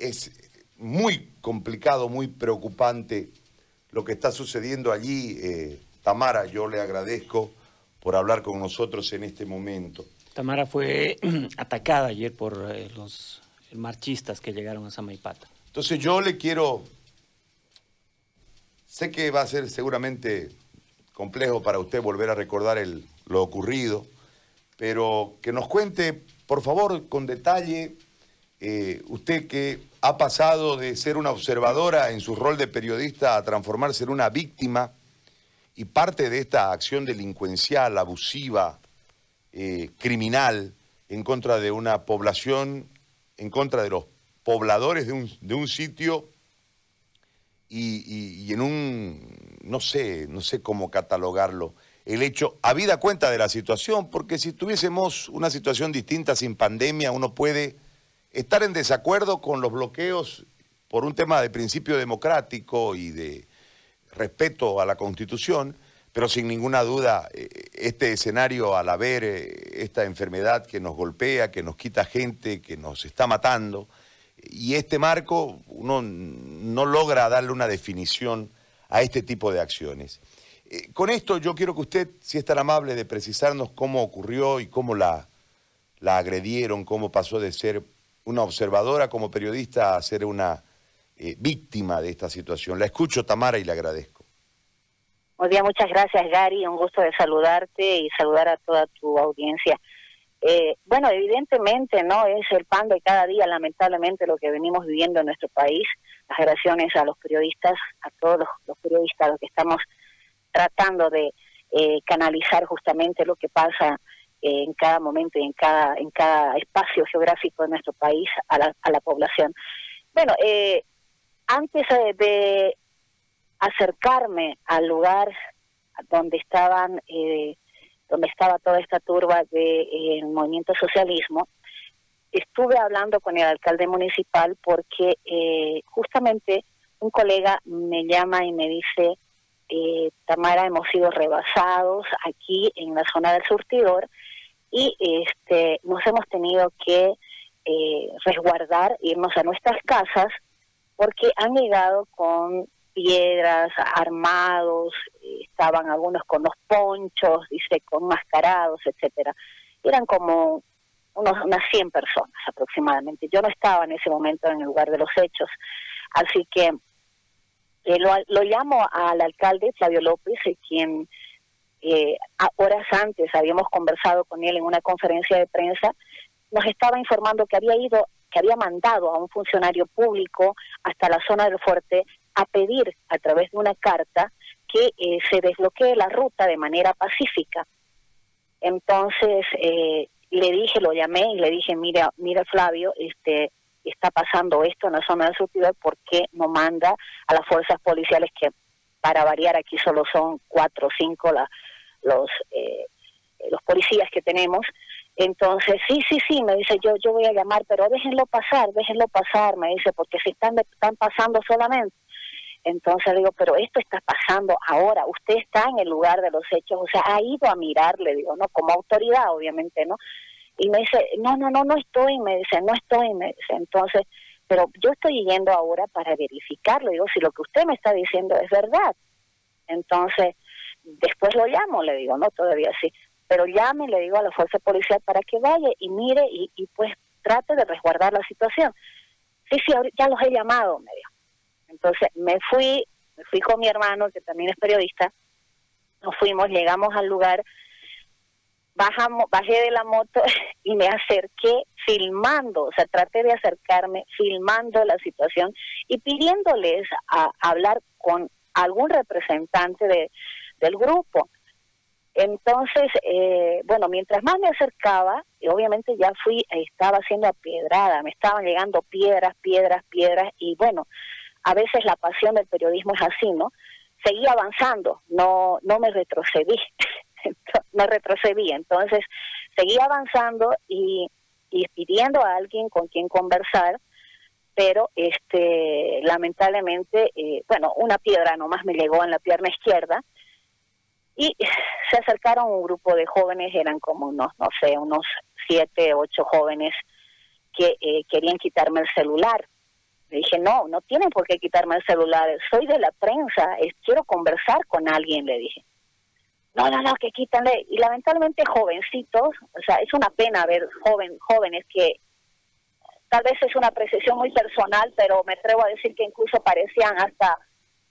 es muy complicado, muy preocupante lo que está sucediendo allí. Eh, Tamara, yo le agradezco por hablar con nosotros en este momento. Tamara fue atacada ayer por eh, los marchistas que llegaron a Samaipata. Entonces yo le quiero, sé que va a ser seguramente complejo para usted volver a recordar el, lo ocurrido, pero que nos cuente, por favor, con detalle, eh, usted que ha pasado de ser una observadora en su rol de periodista a transformarse en una víctima y parte de esta acción delincuencial, abusiva, eh, criminal en contra de una población, en contra de los pobladores de un, sitio y, y, en un, no sé, no sé cómo catalogarlo, el hecho, habida cuenta de la situación, porque si tuviésemos una situación distinta sin pandemia, uno puede estar en desacuerdo con los bloqueos por un tema de principio democrático y de respeto a la Constitución, pero sin ninguna duda eh, este escenario al haber eh, esta enfermedad que nos golpea, que nos quita gente, que nos está matando, y este marco uno no logra darle una definición a este tipo de acciones. Eh, con esto yo quiero que usted, si es tan amable, de precisarnos cómo ocurrió y cómo la, la agredieron, cómo pasó de ser una observadora como periodista a ser una víctima de esta situación. La escucho, Tamara, y le agradezco. Buen día, muchas gracias Gary, un gusto de saludarte y saludar a toda tu audiencia. Eh, bueno, evidentemente, ¿no? Es el pan de cada día, lamentablemente, lo que venimos viviendo en nuestro país. Las agresiones a los periodistas, a todos los, periodistas, los que estamos tratando de eh, canalizar justamente lo que pasa eh, en cada momento y en cada, en cada espacio geográfico de nuestro país a la, a la población. Bueno, antes de acercarme al lugar donde estaban eh, donde estaba toda esta turba del eh, movimiento socialismo estuve hablando con el alcalde municipal porque eh, justamente un colega me llama y me dice Tamara hemos sido rebasados aquí en la zona del surtidor y este nos hemos tenido que resguardar irnos a nuestras casas porque han llegado con piedras, armados, estaban algunos con los ponchos, dice, con mascarados, etcétera. Eran como unos, unas 100 personas aproximadamente. Yo no estaba en ese momento en el lugar de los hechos, así que eh, lo, lo, llamo al alcalde Flavio López, eh, quien eh, horas antes habíamos conversado con él en una conferencia de prensa, nos estaba informando que había ido, que había mandado a un funcionario público hasta la zona del fuerte a pedir a través de una carta que eh, se desbloquee la ruta de manera pacífica. Entonces eh, le dije, lo llamé y le dije, mira, mira Flavio, este está pasando esto en la zona de surtidor, ¿por qué no manda a las fuerzas policiales que para variar aquí solo son cuatro o cinco la, los eh, los policías que tenemos? Entonces, sí, sí, sí, me dice, yo yo voy a llamar, pero déjenlo pasar, déjenlo pasar, me dice, porque si están, están pasando solamente. Entonces digo, pero esto está pasando ahora, usted está en el lugar de los hechos, o sea, ha ido a mirar, le digo, ¿no? Como autoridad, obviamente, ¿no? Y me dice, no, no, no, no estoy, me dice, no estoy, me dice, entonces, pero yo estoy yendo ahora para verificarlo, digo, si lo que usted me está diciendo es verdad. Entonces, después lo llamo, le digo, no, todavía sí, pero llame, le digo a la fuerza policial para que vaya y mire y, y pues trate de resguardar la situación. Sí, sí, ya los he llamado, me dijo. Entonces me fui, me fui con mi hermano, que también es periodista, nos fuimos, llegamos al lugar, bajamos, bajé de la moto y me acerqué filmando, o sea, traté de acercarme filmando la situación y pidiéndoles a, hablar con algún representante de, del grupo. Entonces, eh, bueno, mientras más me acercaba, obviamente ya fui, estaba haciendo a piedrada, me estaban llegando piedras, piedras, piedras, y bueno, a veces la pasión del periodismo es así, ¿no? Seguí avanzando, no, no me retrocedí, no retrocedí, entonces seguí avanzando y, y pidiendo a alguien con quien conversar, pero este lamentablemente, eh, bueno, una piedra nomás me llegó en la pierna izquierda y se acercaron un grupo de jóvenes, eran como unos, no sé, unos siete, ocho jóvenes que eh, querían quitarme el celular Le dije, no, no tienen por qué quitarme el celular, soy de la prensa, quiero conversar con alguien, le dije. No, no, no, que quítanle. Y lamentablemente jovencitos, o sea, es una pena ver joven, jóvenes que tal vez es una apreciación muy personal, pero me atrevo a decir que incluso parecían hasta,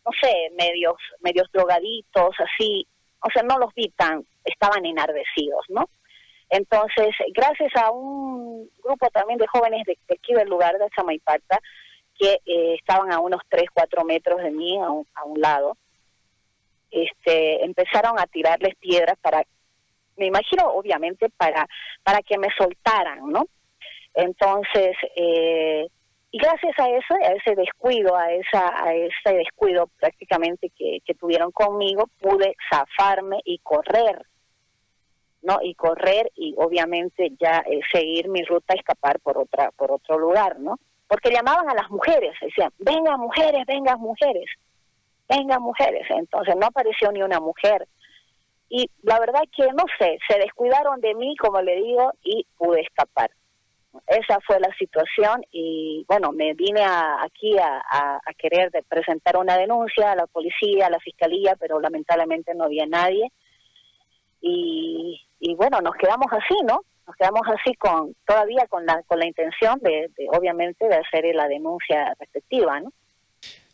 no sé, medios, medios drogaditos, así, o sea, no los vi tan, estaban enardecidos, ¿no? Entonces, gracias a un grupo también de jóvenes de, aquí del lugar de Chamaipata, que eh, estaban a unos 3, 4 metros de mí, a un, a un lado, este, empezaron a tirarles piedras para, me imagino obviamente para, para que me soltaran, ¿no? Entonces, eh, y gracias a eso, a ese descuido, a esa, a ese descuido prácticamente que, que tuvieron conmigo, pude zafarme y correr, ¿no? Y correr y obviamente ya eh, seguir mi ruta, escapar por otra, por otro lugar, ¿no? porque llamaban a las mujeres, decían, venga mujeres, venga mujeres, venga mujeres. Entonces no apareció ni una mujer. Y la verdad que no sé, se descuidaron de mí, como le digo, y pude escapar. Esa fue la situación y bueno, me vine aquí a, a, querer presentar una denuncia a la policía, a la fiscalía, pero lamentablemente no había nadie. Y, y bueno, nos quedamos así, ¿no? nos quedamos así con todavía con la con la intención de, obviamente de hacer la denuncia respectiva, ¿no?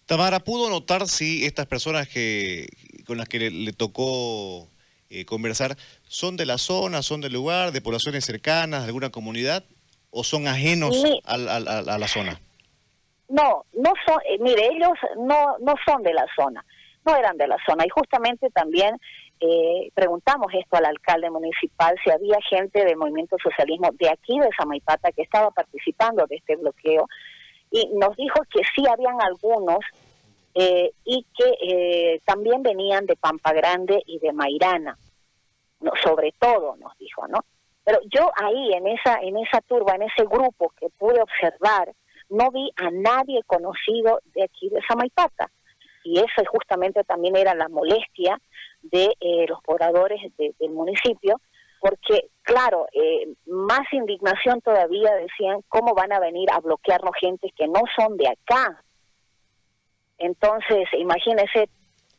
Tamara, ¿pudo notar si estas personas que con las que le, tocó eh, conversar son de la zona, son del lugar, de poblaciones cercanas, de alguna comunidad, o son ajenos a, la zona? No, no son, eh, mire, ellos no, no son de la zona, no eran de la zona, y justamente también eh, preguntamos esto al alcalde municipal si había gente del movimiento socialismo de aquí de Samaipata que estaba participando de este bloqueo y nos dijo que sí habían algunos eh, y que eh, también venían de Pampa Grande y de Mairana, no, sobre todo nos dijo, ¿no? Pero yo ahí en esa en esa turba, en ese grupo que pude observar, no vi a nadie conocido de aquí de Samaipata y eso justamente también era la molestia de eh, los pobladores del municipio, porque, claro, eh, más indignación todavía decían cómo van a venir a bloquearnos gente que no son de acá. Entonces, imagínese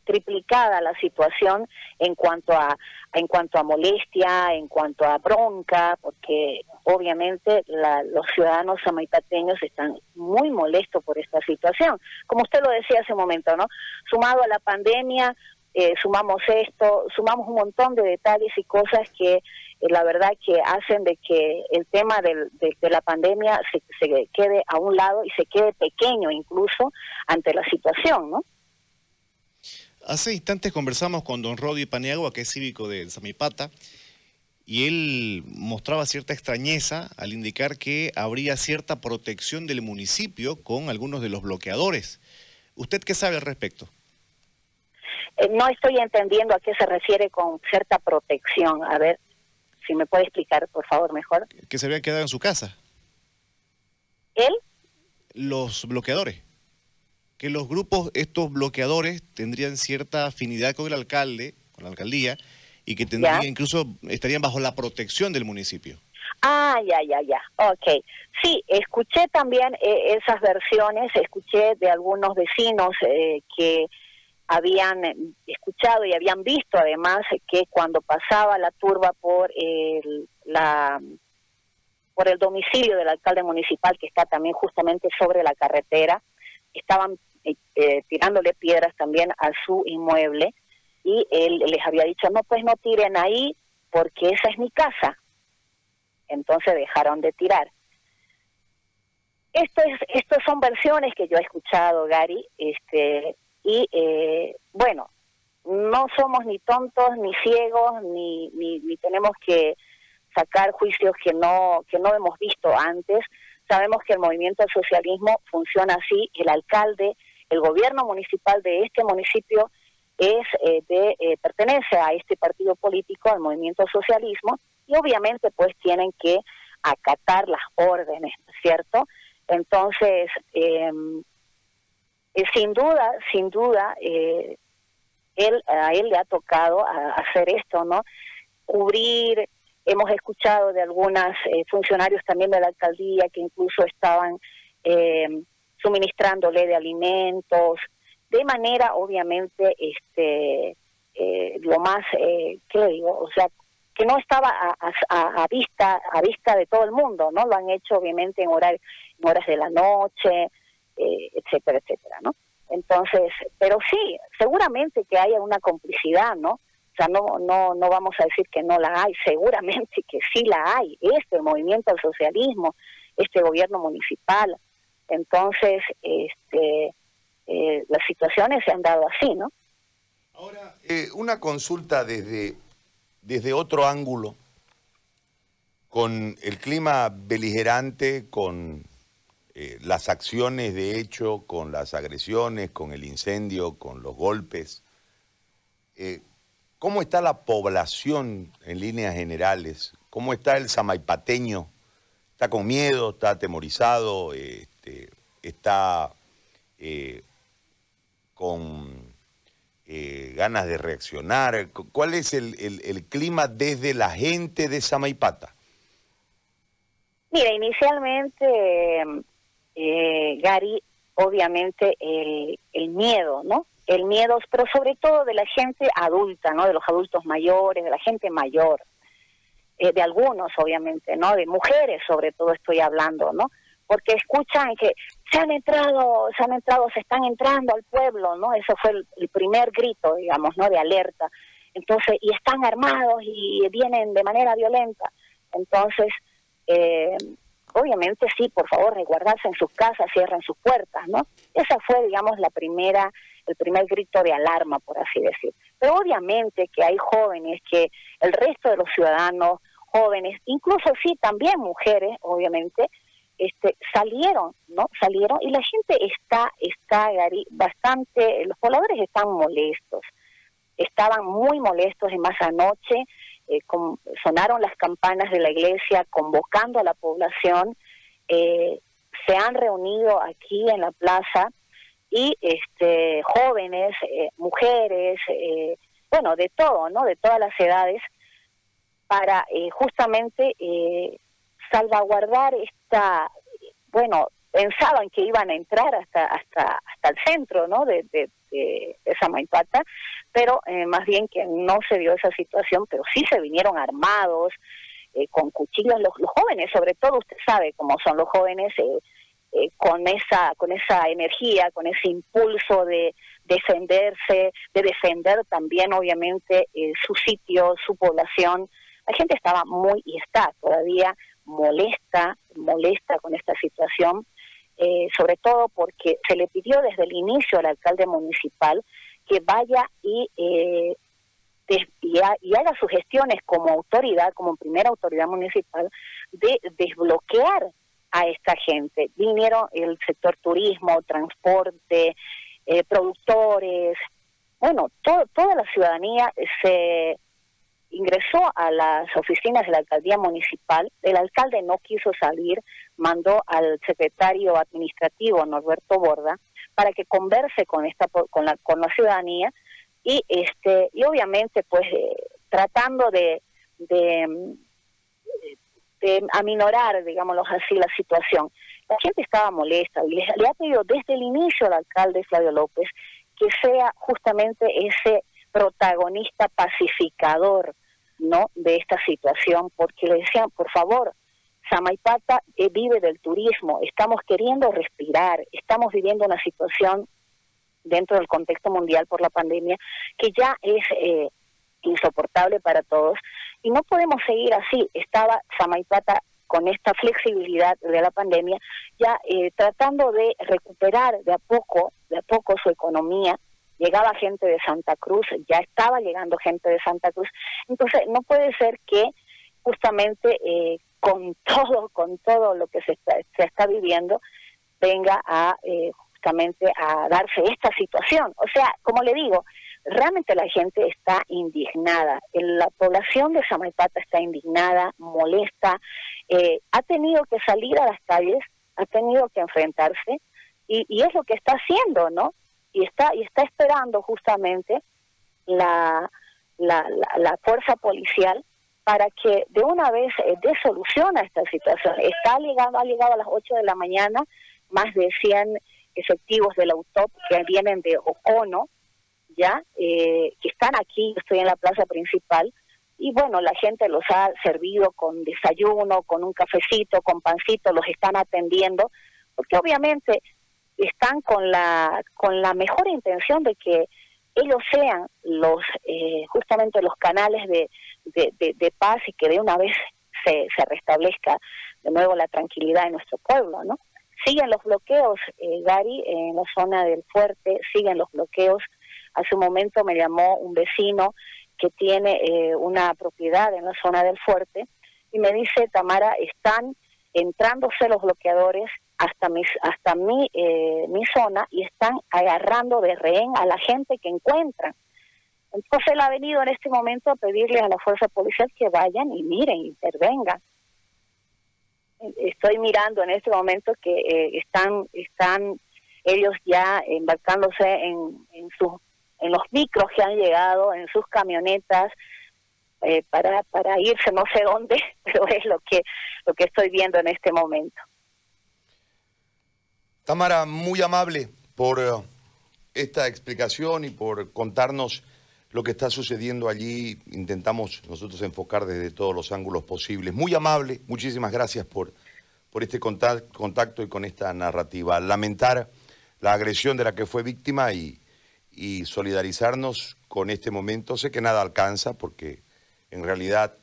triplicada la situación en cuanto a en cuanto a molestia, en cuanto a bronca, porque obviamente los ciudadanos amaipateños están muy molestos por esta situación. Como usted lo decía hace un momento, ¿no? Sumado a la pandemia, eh, sumamos esto, sumamos un montón de detalles y cosas que eh, la verdad que hacen de que el tema de, la pandemia se, se, quede a un lado y se quede pequeño incluso ante la situación, ¿no? Hace instantes conversamos con don Rodi Paniagua, que es cívico de Samipata, y él mostraba cierta extrañeza al indicar que habría cierta protección del municipio con algunos de los bloqueadores. ¿Usted qué sabe al respecto? Eh, no estoy entendiendo a qué se refiere con cierta protección. A ver, si me puede explicar, por favor, mejor. Que se habían quedado en su casa. ¿Él? Los bloqueadores. Que los grupos, estos bloqueadores, tendrían cierta afinidad con el alcalde, con la alcaldía, y que tendrían, incluso estarían bajo la protección del municipio. Ah, ya, ya, ya. Ok. Sí, escuché también eh, esas versiones, escuché de algunos vecinos eh, que habían escuchado y habían visto además que cuando pasaba la turba por el, la por el domicilio del alcalde municipal que está también justamente sobre la carretera estaban eh, tirándole piedras también a su inmueble. Y él les había dicho no pues no tiren ahí porque esa es mi casa entonces dejaron de tirar. Esto es estas son versiones que yo he escuchado Gary este y eh, bueno, no somos ni tontos, ni ciegos, ni, ni, tenemos que sacar juicios que no, que no hemos visto antes. Sabemos que el movimiento socialismo funciona así, el alcalde, el gobierno municipal de este municipio es eh, de eh, pertenece a este partido político, al movimiento socialismo, y obviamente pues tienen que acatar las órdenes, ¿cierto? Entonces, eh, eh, sin duda, sin duda, eh, él, a él le ha tocado hacer esto, ¿no? Cubrir, hemos escuchado de algunos eh, funcionarios también de la alcaldía que incluso estaban suministrándole de alimentos, de manera obviamente este eh, lo más, eh, ¿qué le digo? O sea, que no estaba a, vista a vista de todo el mundo, ¿no? Lo han hecho obviamente en, horas en horas de la noche, eh, etcétera, etcétera, ¿no? Entonces, pero sí, seguramente que haya una complicidad, ¿no? O sea, no, no, no vamos a decir que no la hay, seguramente que sí la hay. Este movimiento al socialismo, este gobierno municipal. Entonces, este, eh, las situaciones se han dado así, ¿no? Ahora, eh, una consulta desde, desde otro ángulo, con el clima beligerante, con eh, las acciones de hecho, con las agresiones, con el incendio, con los golpes. ¿Cómo está la población en líneas generales? ¿Cómo está el samaipateño? ¿Está con miedo? ¿Está atemorizado? Este, ¿Está con eh, ganas de reaccionar? ¿Cuál es el, clima desde la gente de Samaipata? Mira, inicialmente, eh, Gary, obviamente el, el miedo, ¿no? El miedo, pero sobre todo de la gente adulta, ¿no? De los adultos mayores, de la gente mayor, eh, de algunos, obviamente, ¿no? De mujeres, sobre todo estoy hablando, ¿no? Porque escuchan que se han entrado, se han entrado, se están entrando al pueblo, ¿no? Eso fue el, primer grito, digamos, ¿no? De alerta. Entonces, y están armados y vienen de manera violenta. Entonces, eh, obviamente sí, por favor, resguardarse en sus casas, cierren sus puertas, ¿no? Esa fue, digamos, la primera, el primer grito de alarma, por así decir. Pero obviamente que hay jóvenes que el resto de los ciudadanos, jóvenes, incluso sí, también mujeres, obviamente, este, salieron, ¿no? Salieron y la gente está, está, bastante, los pobladores están molestos, estaban muy molestos y más anoche eh, sonaron las campanas de la iglesia convocando a la población, eh, se han reunido aquí en la plaza y este, jóvenes, eh, mujeres, bueno, de todo, ¿no? De todas las edades, para justamente salvaguardar esta, bueno, pensaban que iban a entrar hasta hasta hasta el centro, ¿no? De, de, de, pero eh, más bien que no se dio esa situación, pero sí se vinieron armados eh, con cuchillos los, jóvenes, sobre todo usted sabe cómo son los jóvenes. Eh, con esa con esa energía, con ese impulso de defenderse, de defender también obviamente su sitio, su población. La gente estaba muy y está todavía molesta, molesta con esta situación, eh, sobre todo porque se le pidió desde el inicio al alcalde municipal que vaya y, eh, y, haga sus gestiones como autoridad, como primera autoridad municipal, de desbloquear a esta gente. Vinieron el sector turismo, transporte, eh, productores, bueno, toda la ciudadanía se ingresó a las oficinas de la alcaldía municipal, el alcalde no quiso salir, mandó al secretario administrativo Norberto Borda para que converse con esta con la con la ciudadanía y este y obviamente pues eh, tratando de, de de aminorar, digámoslo así, la situación. La gente estaba molesta y le, le ha pedido desde el inicio al alcalde Flavio López que sea justamente ese protagonista pacificador no de esta situación porque le decían por favor Samaipata eh, vive del turismo estamos queriendo respirar estamos viviendo una situación dentro del contexto mundial por la pandemia que ya es eh, insoportable para todos y no podemos seguir así estaba Samaipata con esta flexibilidad de la pandemia ya eh, tratando de recuperar de a poco de a poco su economía llegaba gente de Santa Cruz, ya estaba llegando gente de Santa Cruz. Entonces, no puede ser que justamente eh, con todo, con todo lo que se está, se está viviendo, venga a eh, justamente a darse esta situación. O sea, como le digo, realmente la gente está indignada. La población de Samaipata está indignada, molesta, eh, ha tenido que salir a las calles, ha tenido que enfrentarse y, y es lo que está haciendo, ¿no? Y está y está esperando justamente la, la, la, fuerza policial para que de una vez eh, dé solución a esta situación. Está llegando, ha llegado a las 8 de la mañana, más de 100 efectivos de la UTOP que vienen de Ocono, ya, eh, que están aquí, estoy en la plaza principal, y bueno, la gente los ha servido con desayuno, con un cafecito, con pancito, los están atendiendo, porque obviamente están con la, con la mejor intención de que ellos sean los eh, justamente los canales de, de, paz y que de una vez se, se restablezca de nuevo la tranquilidad en nuestro pueblo, ¿no? Siguen los bloqueos, eh, Gary, en la zona del fuerte, siguen los bloqueos. Hace un momento me llamó un vecino que tiene eh, una propiedad en la zona del fuerte y me dice, Tamara, están entrándose los bloqueadores hasta mi, hasta mi, eh, mi zona y están agarrando de rehén a la gente que encuentran. Entonces él ha venido en este momento a pedirle a la fuerza policial que vayan y miren, intervengan. Estoy mirando en este momento que eh, están, están ellos ya embarcándose en, en, sus, en los micros que han llegado, en sus camionetas, eh, para, para irse no sé dónde, pero es lo que, lo que estoy viendo en este momento. Tamara, muy amable por eh, esta explicación y por contarnos lo que está sucediendo allí. Intentamos nosotros enfocar desde todos los ángulos posibles. Muy amable, muchísimas gracias por, por este contacto y con esta narrativa. Lamentar la agresión de la que fue víctima y, y solidarizarnos con este momento. Sé que nada alcanza porque en realidad,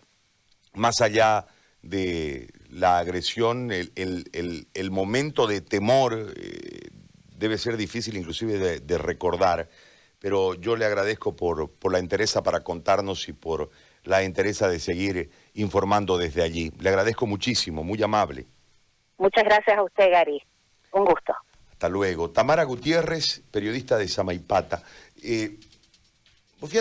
más allá de la agresión, el, momento de temor eh, debe ser difícil inclusive de, recordar, pero yo le agradezco por, por la interés para contarnos y por la interés de seguir informando desde allí. Le agradezco muchísimo, muy amable. Muchas gracias a usted, Gary. Un gusto. Hasta luego. Tamara Gutiérrez, periodista de Samaipata. Eh,